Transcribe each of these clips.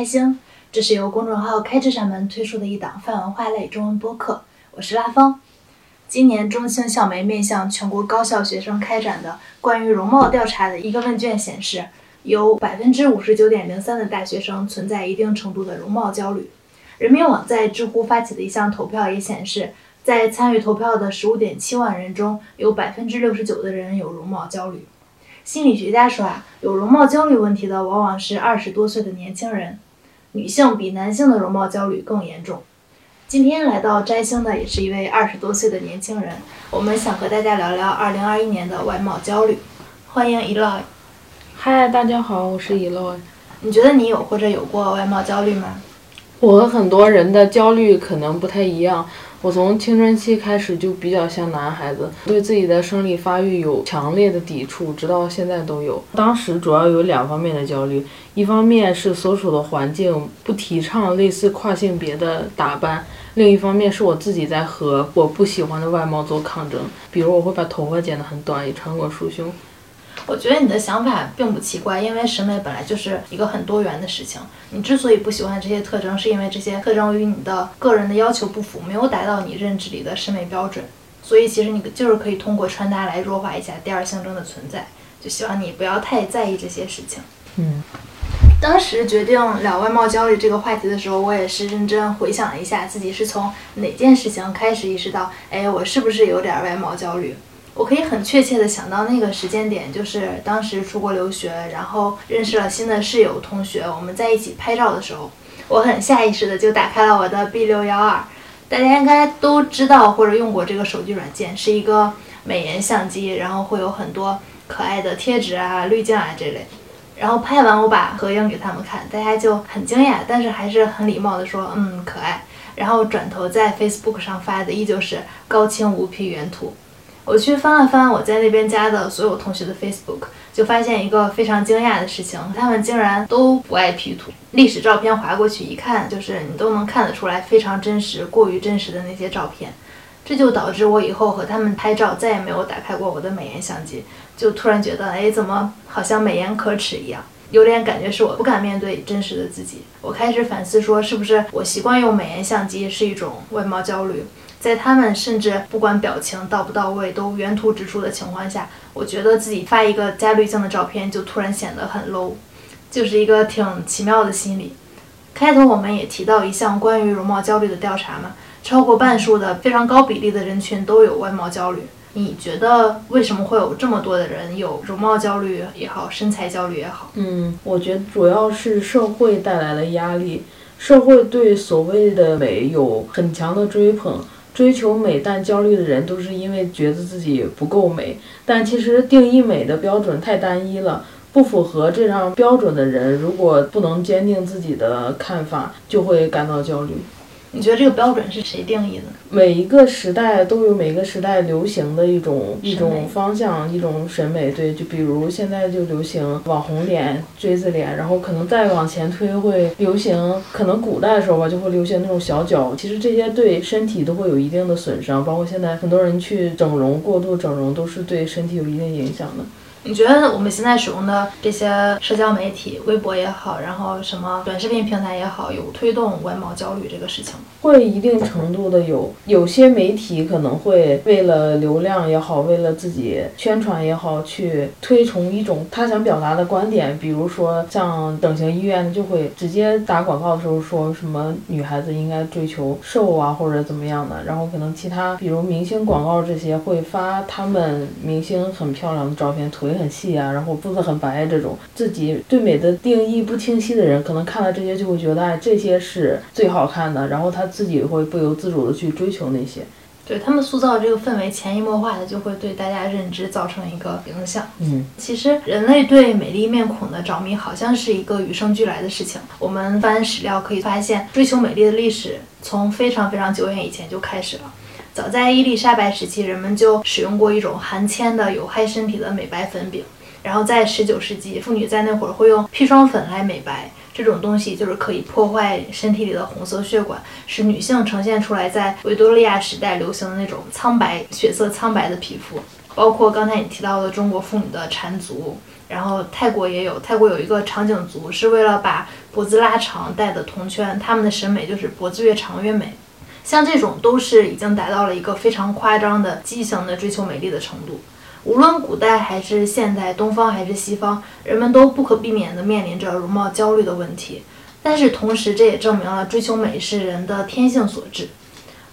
开心，这是由公众号开智扇门推出的一档泛文化类中文播客，我是拉芳。今年中青校媒面向全国高校学生开展的关于容貌调查的一个问卷显示，有百分之五十九点零三的大学生存在一定程度的容貌焦虑。人民网在知乎发起的一项投票也显示，在参与投票的十五点七万人中，有百分之六十九的人有容貌焦虑。心理学家说啊，有容貌焦虑问题的往往是二十多岁的年轻人，女性比男性的容貌焦虑更严重。今天来到摘星的也是一位二十多岁的年轻人，我们想和大家聊聊二零二一年的外貌焦虑。欢迎 Eloy。嗨，大家好，我是 Eloy。你觉得你有或者有过外貌焦虑吗？我和很多人的焦虑可能不太一样。我从青春期开始就比较像男孩子，对自己的生理发育有强烈的抵触，直到现在都有。当时主要有两方面的焦虑，一方面是所处的环境不提倡类似跨性别的打扮，另一方面是我自己在和我不喜欢的外貌做抗争。比如我会把头发剪得很短，也穿过束胸。我觉得你的想法并不奇怪，因为审美本来就是一个很多元的事情。你之所以不喜欢这些特征，是因为这些特征与你的个人的要求不符，没有达到你认知里的审美标准。所以其实你就是可以通过穿搭来弱化一下第二象征的存在。就希望你不要太在意这些事情。嗯，当时决定聊外貌焦虑这个话题的时候，我也是认真回想了一下自己是从哪件事情开始意识到，哎，我是不是有点外貌焦虑？我可以很确切的想到那个时间点，就是当时出国留学，然后认识了新的室友同学，我们在一起拍照的时候，我很下意识的就打开了我的 B 六幺二，大家应该都知道或者用过这个手机软件，是一个美颜相机，然后会有很多可爱的贴纸啊、滤镜啊这类。然后拍完我把合影给他们看，大家就很惊讶，但是还是很礼貌的说，嗯，可爱。然后转头在 Facebook 上发的依旧是高清无 P 原图。我去翻了翻我在那边加的所有同学的 Facebook，就发现一个非常惊讶的事情，他们竟然都不爱 P 图。历史照片划过去一看，就是你都能看得出来非常真实、过于真实的那些照片。这就导致我以后和他们拍照再也没有打开过我的美颜相机，就突然觉得，哎，怎么好像美颜可耻一样？有点感觉是我不敢面对真实的自己。我开始反思说，是不是我习惯用美颜相机是一种外貌焦虑？在他们甚至不管表情到不到位都原图直出的情况下，我觉得自己发一个加滤镜的照片就突然显得很 low，就是一个挺奇妙的心理。开头我们也提到一项关于容貌焦虑的调查嘛，超过半数的非常高比例的人群都有外貌焦虑。你觉得为什么会有这么多的人有容貌焦虑也好，身材焦虑也好？嗯，我觉得主要是社会带来的压力，社会对所谓的美有很强的追捧。追求美但焦虑的人，都是因为觉得自己不够美。但其实定义美的标准太单一了，不符合这样标准的人，如果不能坚定自己的看法，就会感到焦虑。你觉得这个标准是谁定义的？每一个时代都有每个时代流行的一种一种方向，一种审美。对，就比如现在就流行网红脸、锥子脸，然后可能再往前推会流行，可能古代的时候吧就会流行那种小脚。其实这些对身体都会有一定的损伤，包括现在很多人去整容、过度整容，都是对身体有一定影响的。你觉得我们现在使用的这些社交媒体，微博也好，然后什么短视频平台也好，有推动外貌焦虑这个事情吗？会一定程度的有，有些媒体可能会为了流量也好，为了自己宣传也好，去推崇一种他想表达的观点。比如说像整形医院就会直接打广告的时候说什么女孩子应该追求瘦啊，或者怎么样的。然后可能其他，比如明星广告这些会发他们明星很漂亮的照片，腿。腿很细啊，然后肚子很白，这种自己对美的定义不清晰的人，可能看了这些就会觉得，哎，这些是最好看的，然后他自己会不由自主的去追求那些。对他们塑造这个氛围，潜移默化的就会对大家认知造成一个影响。嗯，其实人类对美丽面孔的着迷，好像是一个与生俱来的事情。我们翻史料可以发现，追求美丽的历史从非常非常久远以前就开始了。早在伊丽莎白时期，人们就使用过一种含铅的有害身体的美白粉饼。然后在十九世纪，妇女在那会儿会用砒霜粉来美白，这种东西就是可以破坏身体里的红色血管，使女性呈现出来在维多利亚时代流行的那种苍白、血色苍白的皮肤。包括刚才你提到的中国妇女的缠足，然后泰国也有，泰国有一个长颈族，是为了把脖子拉长戴的铜圈，他们的审美就是脖子越长越美。像这种都是已经达到了一个非常夸张的畸形的追求美丽的程度。无论古代还是现代，东方还是西方，人们都不可避免地面临着容貌焦虑的问题。但是同时，这也证明了追求美是人的天性所致。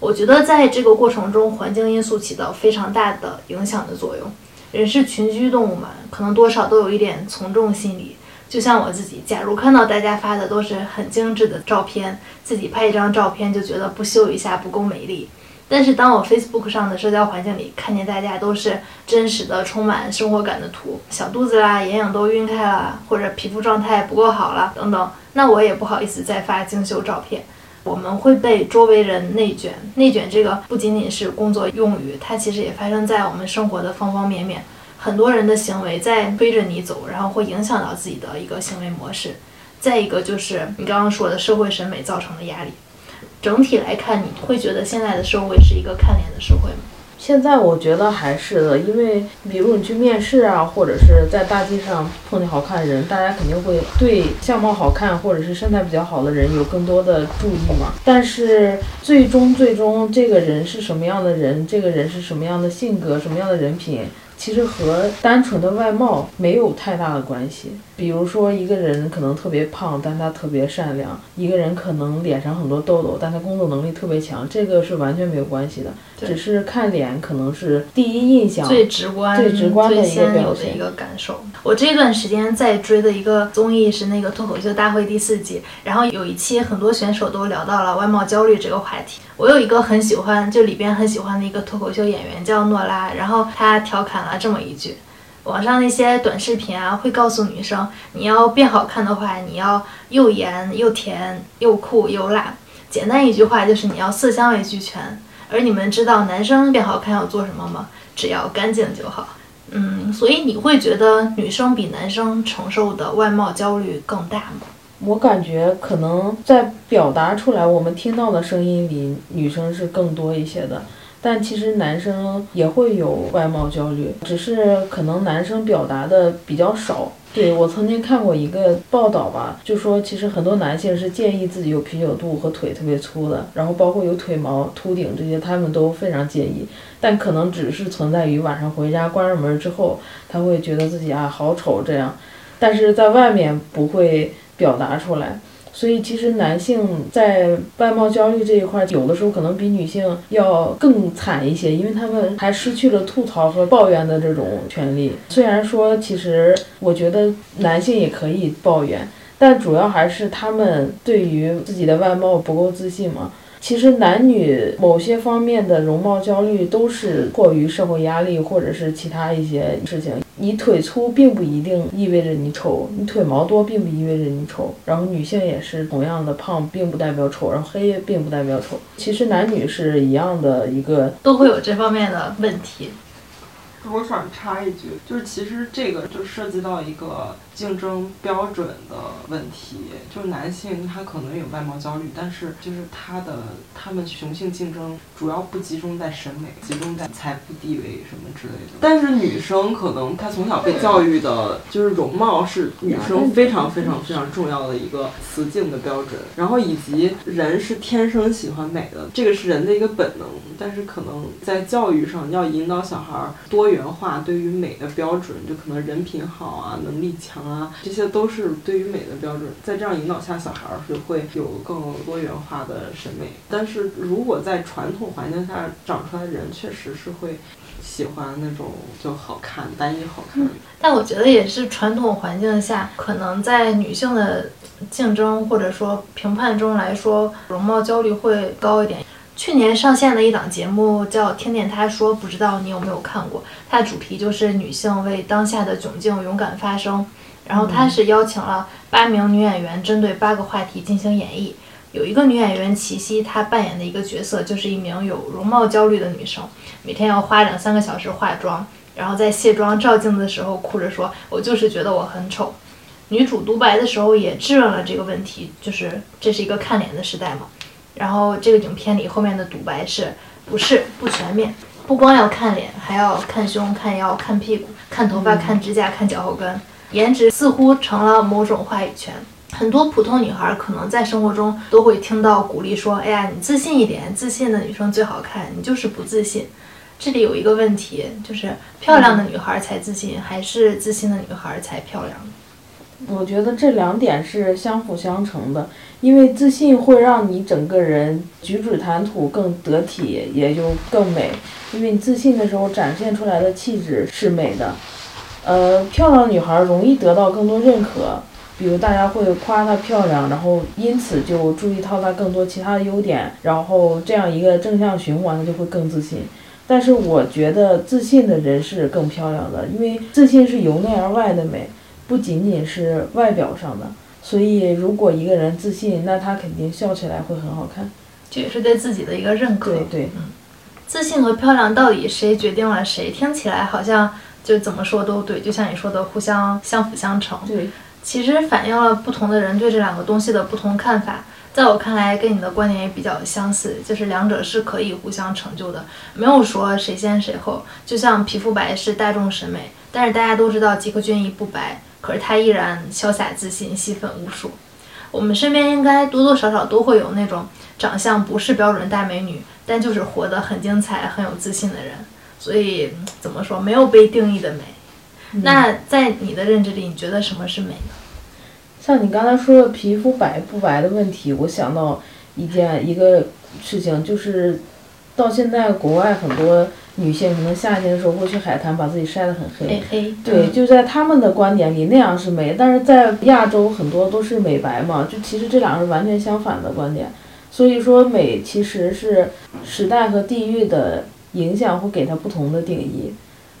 我觉得在这个过程中，环境因素起到非常大的影响的作用。人是群居动物嘛，可能多少都有一点从众心理。就像我自己，假如看到大家发的都是很精致的照片，自己拍一张照片就觉得不修一下不够美丽。但是当我 Facebook 上的社交环境里看见大家都是真实的、充满生活感的图，小肚子啦、眼影都晕开了，或者皮肤状态不够好了等等，那我也不好意思再发精修照片。我们会被周围人内卷，内卷这个不仅仅是工作用语，它其实也发生在我们生活的方方面面。很多人的行为在推着你走，然后会影响到自己的一个行为模式。再一个就是你刚刚说的社会审美造成的压力。整体来看，你会觉得现在的社会是一个看脸的社会吗？现在我觉得还是的，因为比如你去面试啊，或者是在大街上碰见好看的人，大家肯定会对相貌好看或者是身材比较好的人有更多的注意嘛。但是最终最终这个人是什么样的人，这个人是什么样的性格，什么样的人品？其实和单纯的外貌没有太大的关系。比如说，一个人可能特别胖，但他特别善良；一个人可能脸上很多痘痘，但他工作能力特别强，这个是完全没有关系的。只是看脸可能是第一印象最直观、最直观的一个表现、一个感受。我这段时间在追的一个综艺是那个《脱口秀大会》第四季，然后有一期很多选手都聊到了外貌焦虑这个话题。我有一个很喜欢，就里边很喜欢的一个脱口秀演员叫诺拉，然后他调侃了这么一句：网上那些短视频啊，会告诉女生，你要变好看的话，你要又颜又甜又酷又辣。简单一句话就是你要色香味俱全。而你们知道男生变好看要做什么吗？只要干净就好。嗯，所以你会觉得女生比男生承受的外貌焦虑更大吗？我感觉可能在表达出来，我们听到的声音里，女生是更多一些的。但其实男生也会有外貌焦虑，只是可能男生表达的比较少。对我曾经看过一个报道吧，就说其实很多男性是介意自己有啤酒肚和腿特别粗的，然后包括有腿毛、秃顶这些，他们都非常介意。但可能只是存在于晚上回家关上门之后，他会觉得自己啊好丑这样，但是在外面不会。表达出来，所以其实男性在外貌焦虑这一块，有的时候可能比女性要更惨一些，因为他们还失去了吐槽和抱怨的这种权利。虽然说，其实我觉得男性也可以抱怨，但主要还是他们对于自己的外貌不够自信嘛。其实男女某些方面的容貌焦虑都是迫于社会压力或者是其他一些事情。你腿粗并不一定意味着你丑，你腿毛多并不意味着你丑。然后女性也是同样的，胖并不代表丑，然后黑并不代表丑。其实男女是一样的一个，都会有这方面的问题。我想插一句，就是其实这个就涉及到一个。竞争标准的问题，就是男性他可能有外貌焦虑，但是就是他的他们雄性竞争主要不集中在审美，集中在财富地位什么之类的。但是女生可能她从小被教育的就是容貌是女生非常非常非常重要的一个雌竞的标准，然后以及人是天生喜欢美的，这个是人的一个本能。但是可能在教育上要引导小孩多元化对于美的标准，就可能人品好啊，能力强。啊，这些都是对于美的标准，在这样引导下，小孩儿是会有更多元化的审美。但是如果在传统环境下长出来的人，确实是会喜欢那种就好看、单一好看。但我觉得也是传统环境下，可能在女性的竞争或者说评判中来说，容貌焦虑会高一点。去年上线的一档节目叫《听见他说》，不知道你有没有看过？它的主题就是女性为当下的窘境勇敢发声。然后他是邀请了八名女演员，针对八个话题进行演绎。有一个女演员齐溪，她扮演的一个角色就是一名有容貌焦虑的女生，每天要花两三个小时化妆，然后在卸妆照镜子的时候哭着说：“我就是觉得我很丑。”女主独白的时候也质问了这个问题，就是这是一个看脸的时代嘛。然后这个影片里后面的独白是：“不是不全面。”不光要看脸，还要看胸、看腰、看屁股、看头发、看指甲、看脚后跟，颜值似乎成了某种话语权。很多普通女孩可能在生活中都会听到鼓励说：“哎呀，你自信一点，自信的女生最好看，你就是不自信。”这里有一个问题，就是漂亮的女孩才自信，还是自信的女孩才漂亮？我觉得这两点是相辅相成的，因为自信会让你整个人举止谈吐更得体，也就更美。因为你自信的时候展现出来的气质是美的。呃，漂亮女孩容易得到更多认可，比如大家会夸她漂亮，然后因此就注意到她更多其他的优点，然后这样一个正向循环，她就会更自信。但是我觉得自信的人是更漂亮的，因为自信是由内而外的美。不仅仅是外表上的，所以如果一个人自信，那他肯定笑起来会很好看，这也是对自己的一个认可。对对，嗯，自信和漂亮到底谁决定了谁？听起来好像就怎么说都对，就像你说的，互相相辅相成。对，其实反映了不同的人对这两个东西的不同看法。在我看来，跟你的观点也比较相似，就是两者是可以互相成就的，没有说谁先谁后。就像皮肤白是大众审美，但是大家都知道吉克隽逸不白。可是她依然潇洒自信，吸粉无数。我们身边应该多多少少都会有那种长相不是标准大美女，但就是活得很精彩、很有自信的人。所以怎么说，没有被定义的美。那在你的认知里，你觉得什么是美呢？像你刚才说的皮肤白不白的问题，我想到一件一个事情，就是到现在国外很多。女性可能夏天的时候会去海滩，把自己晒得很黑。对，就在他们的观点里那样是美，但是在亚洲很多都是美白嘛，就其实这两个是完全相反的观点。所以说美其实是时代和地域的影响会给它不同的定义。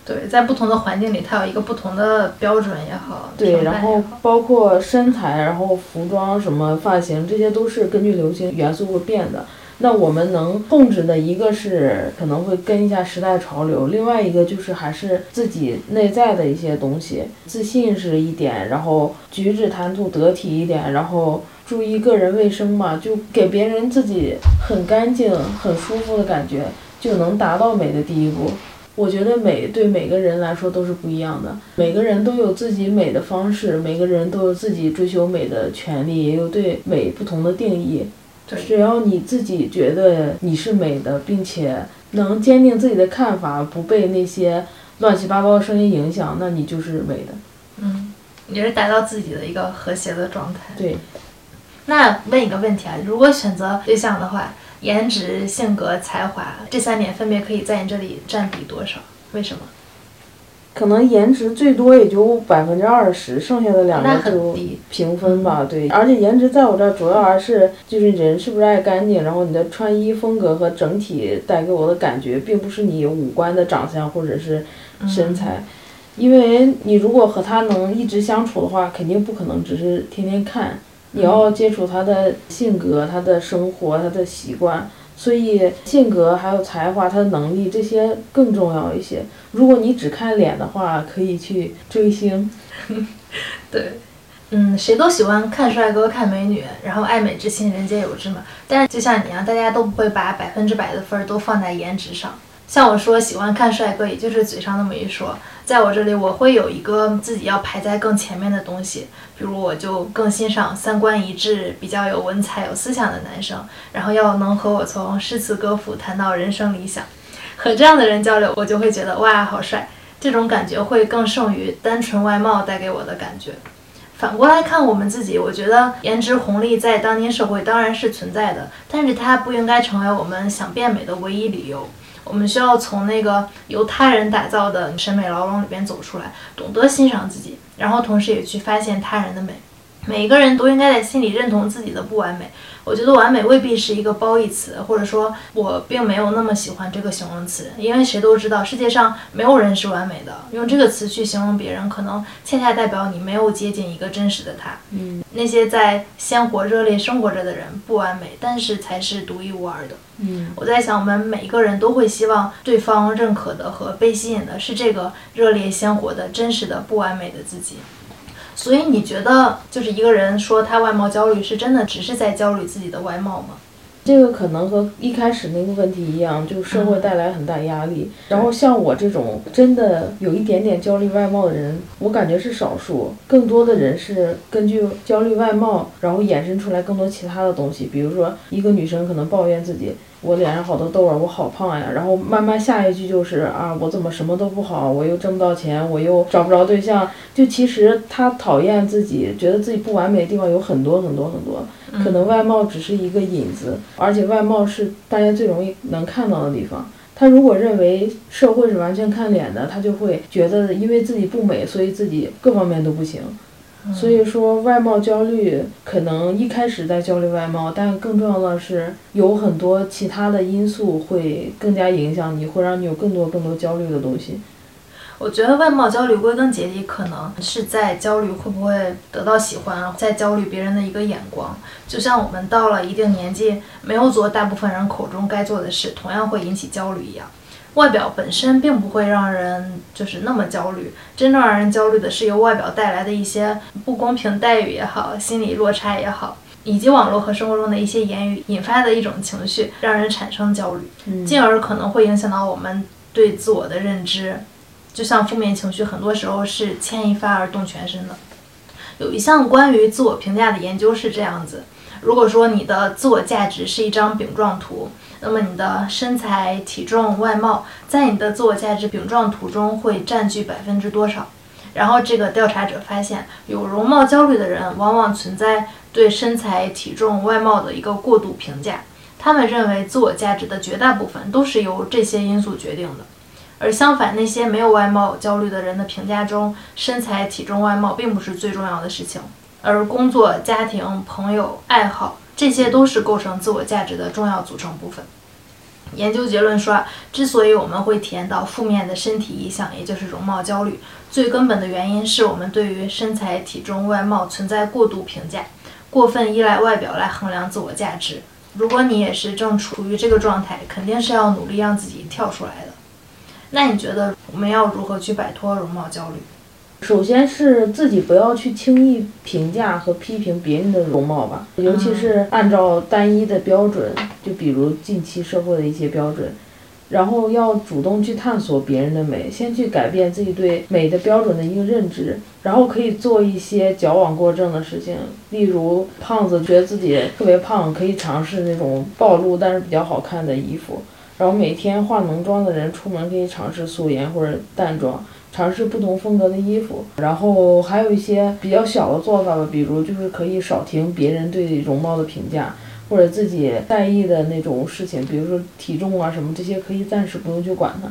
对，在不同的环境里，它有一个不同的标准也好。对，然后包括身材，然后服装什么发型，这些都是根据流行元素会变的。那我们能控制的一个是可能会跟一下时代潮流，另外一个就是还是自己内在的一些东西，自信是一点，然后举止谈吐得体一点，然后注意个人卫生嘛，就给别人自己很干净、很舒服的感觉，就能达到美的第一步。我觉得美对每个人来说都是不一样的，每个人都有自己美的方式，每个人都有自己追求美的权利，也有对美不同的定义。只要你自己觉得你是美的，并且能坚定自己的看法，不被那些乱七八糟的声音影响，那你就是美的。嗯，也是达到自己的一个和谐的状态。对。那问一个问题啊，如果选择对象的话，颜值、性格、才华这三点分别可以在你这里占比多少？为什么？可能颜值最多也就百分之二十，剩下的两个就平分吧。对，而且颜值在我这儿主要还是就是人是不是爱干净，然后你的穿衣风格和整体带给我的感觉，并不是你五官的长相或者是身材。因为你如果和他能一直相处的话，肯定不可能只是天天看，你要接触他的性格、他的生活、他的习惯。所以性格还有才华，他的能力这些更重要一些。如果你只看脸的话，可以去追星。对，嗯，谁都喜欢看帅哥看美女，然后爱美之心人皆有之嘛。但是就像你一样，大家都不会把百分之百的分儿都放在颜值上。像我说喜欢看帅哥，也就是嘴上那么一说。在我这里，我会有一个自己要排在更前面的东西，比如我就更欣赏三观一致、比较有文采、有思想的男生，然后要能和我从诗词歌赋谈到人生理想，和这样的人交流，我就会觉得哇，好帅！这种感觉会更胜于单纯外貌带给我的感觉。反过来看我们自己，我觉得颜值红利在当今社会当然是存在的，但是它不应该成为我们想变美的唯一理由。我们需要从那个由他人打造的审美牢笼里边走出来，懂得欣赏自己，然后同时也去发现他人的美。每一个人都应该在心里认同自己的不完美。我觉得完美未必是一个褒义词，或者说我并没有那么喜欢这个形容词，因为谁都知道世界上没有人是完美的。用这个词去形容别人，可能恰恰代表你没有接近一个真实的他。嗯，那些在鲜活热烈生活着的人不完美，但是才是独一无二的。嗯，我在想，我们每一个人都会希望对方认可的和被吸引的是这个热烈鲜活的真实的不完美的自己。所以你觉得，就是一个人说他外貌焦虑，是真的只是在焦虑自己的外貌吗？这个可能和一开始那个问题一样，就社会带来很大压力。然后像我这种真的有一点点焦虑外貌的人，我感觉是少数，更多的人是根据焦虑外貌，然后衍生出来更多其他的东西。比如说，一个女生可能抱怨自己。我脸上好多痘儿，我好胖呀。然后慢慢下一句就是啊，我怎么什么都不好，我又挣不到钱，我又找不着对象。就其实他讨厌自己，觉得自己不完美的地方有很多很多很多。可能外貌只是一个引子，而且外貌是大家最容易能看到的地方。他如果认为社会是完全看脸的，他就会觉得因为自己不美，所以自己各方面都不行。所以说，外貌焦虑可能一开始在焦虑外貌，但更重要的是有很多其他的因素会更加影响你，会让你有更多更多焦虑的东西。我觉得外貌焦虑归根结底可能是在焦虑会不会得到喜欢，在焦虑别人的一个眼光。就像我们到了一定年纪，没有做大部分人口中该做的事，同样会引起焦虑一样。外表本身并不会让人就是那么焦虑，真正让人焦虑的是由外表带来的一些不公平待遇也好，心理落差也好，以及网络和生活中的一些言语引发的一种情绪，让人产生焦虑，进而可能会影响到我们对自我的认知。就像负面情绪，很多时候是牵一发而动全身的。有一项关于自我评价的研究是这样子：如果说你的自我价值是一张饼状图。那么你的身材、体重、外貌，在你的自我价值饼状图中会占据百分之多少？然后这个调查者发现，有容貌焦虑的人往往存在对身材、体重、外貌的一个过度评价。他们认为自我价值的绝大部分都是由这些因素决定的。而相反，那些没有外貌焦虑的人的评价中，身材、体重、外貌并不是最重要的事情，而工作、家庭、朋友、爱好。这些都是构成自我价值的重要组成部分。研究结论说，之所以我们会体验到负面的身体意象，也就是容貌焦虑，最根本的原因是我们对于身材、体重、外貌存在过度评价，过分依赖外表来衡量自我价值。如果你也是正处于这个状态，肯定是要努力让自己跳出来的。那你觉得我们要如何去摆脱容貌焦虑？首先是自己不要去轻易评价和批评别人的容貌吧，尤其是按照单一的标准，就比如近期社会的一些标准，然后要主动去探索别人的美，先去改变自己对美的标准的一个认知，然后可以做一些矫枉过正的事情，例如胖子觉得自己特别胖，可以尝试那种暴露但是比较好看的衣服，然后每天化浓妆的人出门可以尝试素颜或者淡妆。尝试不同风格的衣服，然后还有一些比较小的做法吧，比如就是可以少听别人对容貌的评价，或者自己在意的那种事情，比如说体重啊什么这些，可以暂时不用去管它。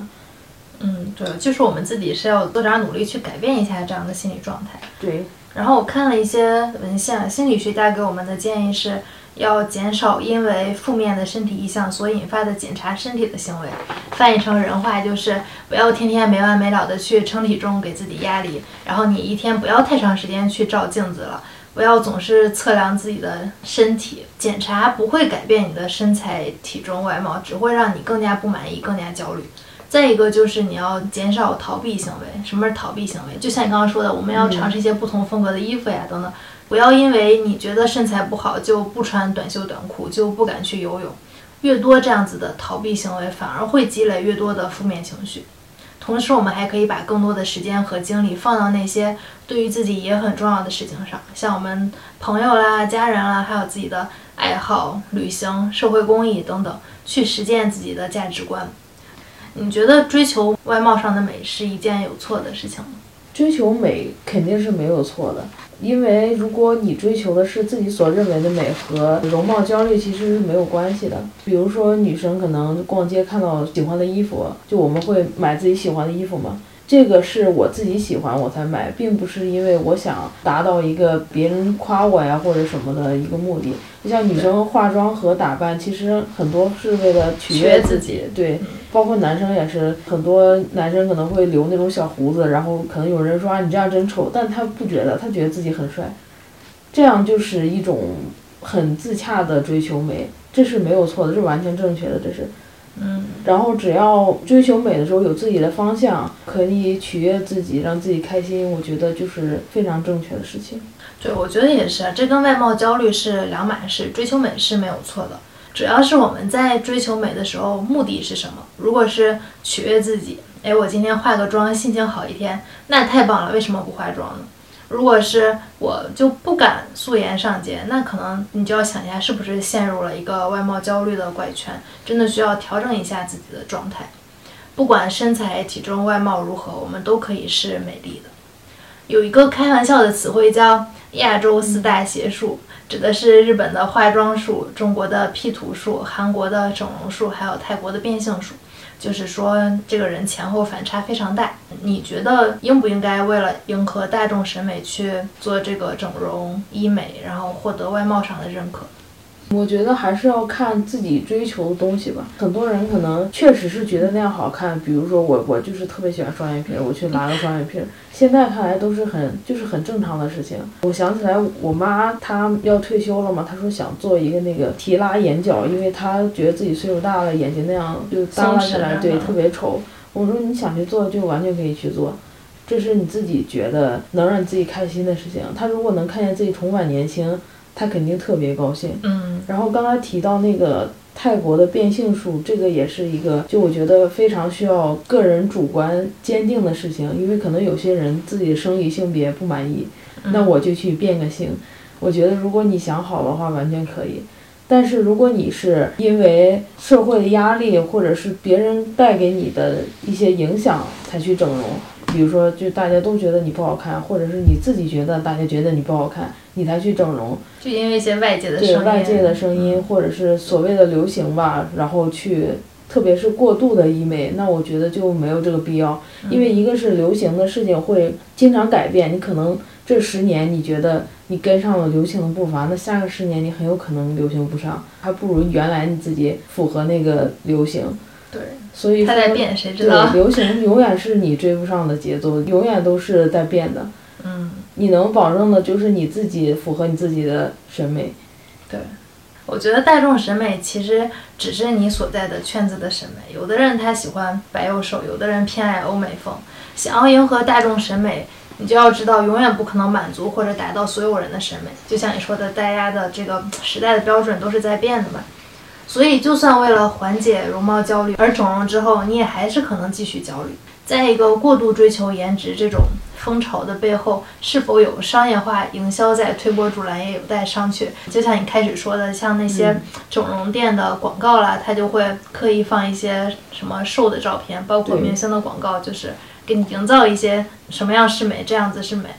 嗯，对，就是我们自己是要多点努力去改变一下这样的心理状态。对。然后我看了一些文献，心理学家给我们的建议是。要减少因为负面的身体意向所引发的检查身体的行为，翻译成人话就是不要天天没完没了的去称体重给自己压力，然后你一天不要太长时间去照镜子了，不要总是测量自己的身体，检查不会改变你的身材、体重、外貌，只会让你更加不满意、更加焦虑。再一个就是你要减少逃避行为，什么是逃避行为？就像你刚刚说的，我们要尝试一些不同风格的衣服呀，等等。不要因为你觉得身材不好就不穿短袖短裤，就不敢去游泳。越多这样子的逃避行为，反而会积累越多的负面情绪。同时，我们还可以把更多的时间和精力放到那些对于自己也很重要的事情上，像我们朋友啦、家人啦，还有自己的爱好、旅行、社会公益等等，去实践自己的价值观。你觉得追求外貌上的美是一件有错的事情吗？追求美肯定是没有错的。因为如果你追求的是自己所认为的美和容貌焦虑其实是没有关系的。比如说女生可能逛街看到喜欢的衣服，就我们会买自己喜欢的衣服嘛。这个是我自己喜欢我才买，并不是因为我想达到一个别人夸我呀或者什么的一个目的。就像女生化妆和打扮，其实很多是为了取悦自己，对，包括男生也是，很多男生可能会留那种小胡子，然后可能有人说啊你这样真丑，但他不觉得，他觉得自己很帅，这样就是一种很自洽的追求美，这是没有错的，这是完全正确的，这是。嗯，然后只要追求美的时候有自己的方向，可以取悦自己，让自己开心，我觉得就是非常正确的事情。对，我觉得也是，这跟外貌焦虑是两码事。追求美是没有错的，主要是我们在追求美的时候，目的是什么？如果是取悦自己，哎，我今天化个妆，心情好一天，那太棒了，为什么不化妆呢？如果是我就不敢素颜上街，那可能你就要想一下，是不是陷入了一个外貌焦虑的怪圈，真的需要调整一下自己的状态。不管身材、体重、外貌如何，我们都可以是美丽的。有一个开玩笑的词汇叫“亚洲四大邪术”，指的是日本的化妆术、中国的 P 图术、韩国的整容术，还有泰国的变性术。就是说，这个人前后反差非常大。你觉得应不应该为了迎合大众审美去做这个整容医美，然后获得外貌上的认可？我觉得还是要看自己追求的东西吧。很多人可能确实是觉得那样好看，比如说我，我就是特别喜欢双眼皮，我去拉个双眼皮，现在看来都是很就是很正常的事情。我想起来，我妈她要退休了嘛，她说想做一个那个提拉眼角，因为她觉得自己岁数大了，眼睛那样就耷拉下来，对，特别丑。我说你想去做就完全可以去做，这是你自己觉得能让你自己开心的事情。她如果能看见自己重返年轻。他肯定特别高兴。嗯，然后刚才提到那个泰国的变性术，这个也是一个，就我觉得非常需要个人主观坚定的事情，因为可能有些人自己的生理性别不满意，那我就去变个性。我觉得如果你想好的话，完全可以。但是如果你是因为社会的压力，或者是别人带给你的一些影响才去整容。比如说，就大家都觉得你不好看，或者是你自己觉得大家觉得你不好看，你才去整容，就因为一些外界的声音，对外界的声音，或者是所谓的流行吧，然后去，特别是过度的医美，那我觉得就没有这个必要，因为一个是流行的事情会经常改变，你可能这十年你觉得你跟上了流行的步伐，那下个十年你很有可能流行不上，还不如原来你自己符合那个流行。对。所以说，对流行永远是你追不上的节奏，永远都是在变的。嗯，你能保证的就是你自己符合你自己的审美。对，我觉得大众审美其实只是你所在的圈子的审美。有的人他喜欢白又瘦，有的人偏爱欧美风。想要迎合大众审美，你就要知道永远不可能满足或者达到所有人的审美。就像你说的，大家的这个时代的标准都是在变的嘛。所以，就算为了缓解容貌焦虑而整容之后，你也还是可能继续焦虑。在一个过度追求颜值这种风潮的背后，是否有商业化营销在推波助澜，也有待商榷。就像你开始说的，像那些整容店的广告啦，它就会刻意放一些什么瘦的照片，包括明星的广告，就是给你营造一些什么样是美，这样子是美。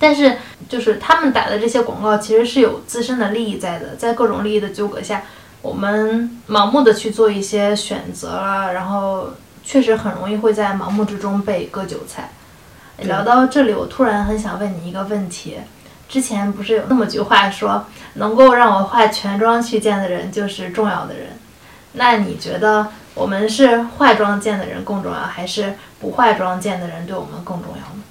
但是，就是他们打的这些广告，其实是有自身的利益在的，在各种利益的纠葛下。我们盲目的去做一些选择了，然后确实很容易会在盲目之中被割韭菜。聊到这里，我突然很想问你一个问题：之前不是有那么句话说，能够让我化全妆去见的人就是重要的人？那你觉得我们是化妆见的人更重要，还是不化妆见的人对我们更重要呢？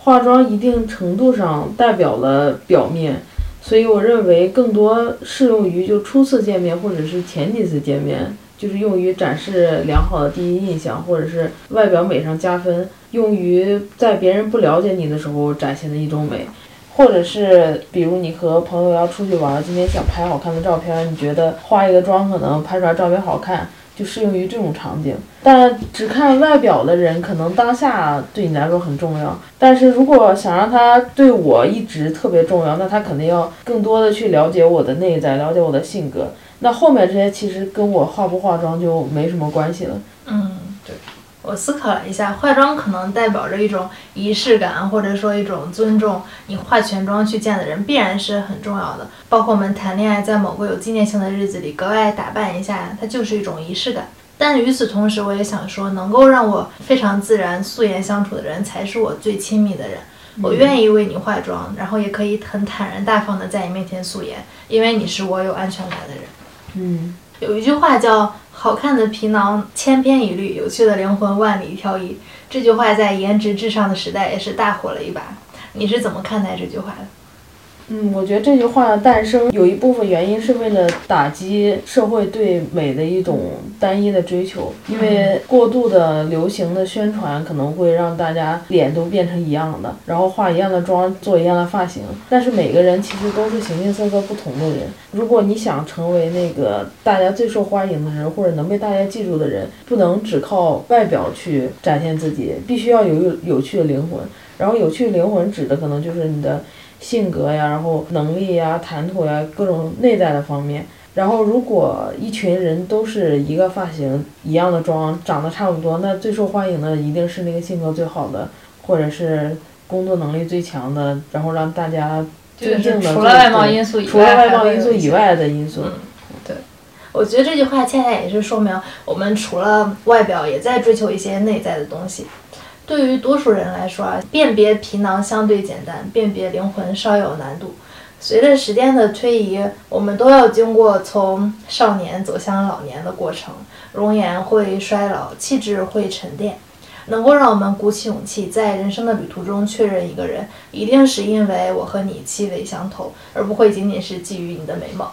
化妆一定程度上代表了表面。所以我认为更多适用于就初次见面或者是前几次见面，就是用于展示良好的第一印象，或者是外表美上加分，用于在别人不了解你的时候展现的一种美，或者是比如你和朋友要出去玩，今天想拍好看的照片，你觉得化一个妆可能拍出来照片好看。就适用于这种场景，但只看外表的人，可能当下对你来说很重要。但是如果想让他对我一直特别重要，那他肯定要更多的去了解我的内在，了解我的性格。那后面这些其实跟我化不化妆就没什么关系了。嗯。我思考了一下，化妆可能代表着一种仪式感，或者说一种尊重。你化全妆去见的人，必然是很重要的。包括我们谈恋爱，在某个有纪念性的日子里，格外打扮一下，它就是一种仪式感。但与此同时，我也想说，能够让我非常自然素颜相处的人，才是我最亲密的人。我愿意为你化妆，然后也可以很坦然大方的在你面前素颜，因为你是我有安全感的人。嗯。有一句话叫“好看的皮囊千篇一律，有趣的灵魂万里挑一”。这句话在颜值至上的时代也是大火了一把。你是怎么看待这句话的？嗯，我觉得这句话的诞生有一部分原因是为了打击社会对美的一种单一的追求，因为过度的流行的宣传可能会让大家脸都变成一样的，然后化一样的妆，做一样的发型。但是每个人其实都是形形色色不同的人。如果你想成为那个大家最受欢迎的人，或者能被大家记住的人，不能只靠外表去展现自己，必须要有有趣的灵魂。然后有趣的灵魂指的可能就是你的。性格呀，然后能力呀、谈吐呀，各种内在的方面。然后，如果一群人都是一个发型、一样的妆，长得差不多，那最受欢迎的一定是那个性格最好的，或者是工作能力最强的，然后让大家尊敬的。除了外貌因素以外，除了外貌因素以外的因素。对，我觉得这句话恰恰也是说明，我们除了外表，也在追求一些内在的东西。对于多数人来说啊，辨别皮囊相对简单，辨别灵魂稍有难度。随着时间的推移，我们都要经过从少年走向老年的过程，容颜会衰老，气质会沉淀。能够让我们鼓起勇气在人生的旅途中确认一个人，一定是因为我和你气味相投，而不会仅仅是基于你的美貌。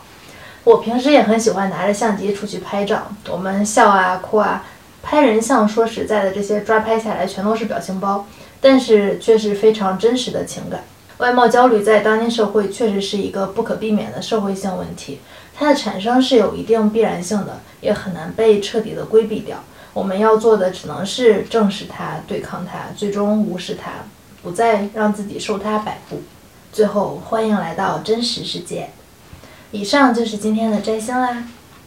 我平时也很喜欢拿着相机出去拍照，我们笑啊，哭啊。拍人像，说实在的，这些抓拍下来全都是表情包，但是却是非常真实的情感。外貌焦虑在当今社会确实是一个不可避免的社会性问题，它的产生是有一定必然性的，也很难被彻底的规避掉。我们要做的只能是正视它，对抗它，最终无视它，不再让自己受它摆布。最后，欢迎来到真实世界。以上就是今天的摘星啦。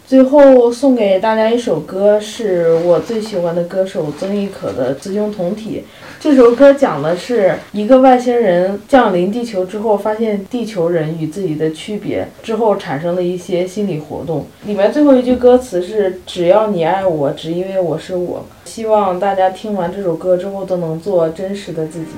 最后送给大家一首歌，是我最喜欢的歌手曾轶可的《雌雄同体》。这首歌讲的是一个外星人降临地球之后，发现地球人与自己的区别之后，产生了一些心理活动。里面最后一句歌词是：“只要你爱我，只因为我是我。”希望大家听完这首歌之后，都能做真实的自己。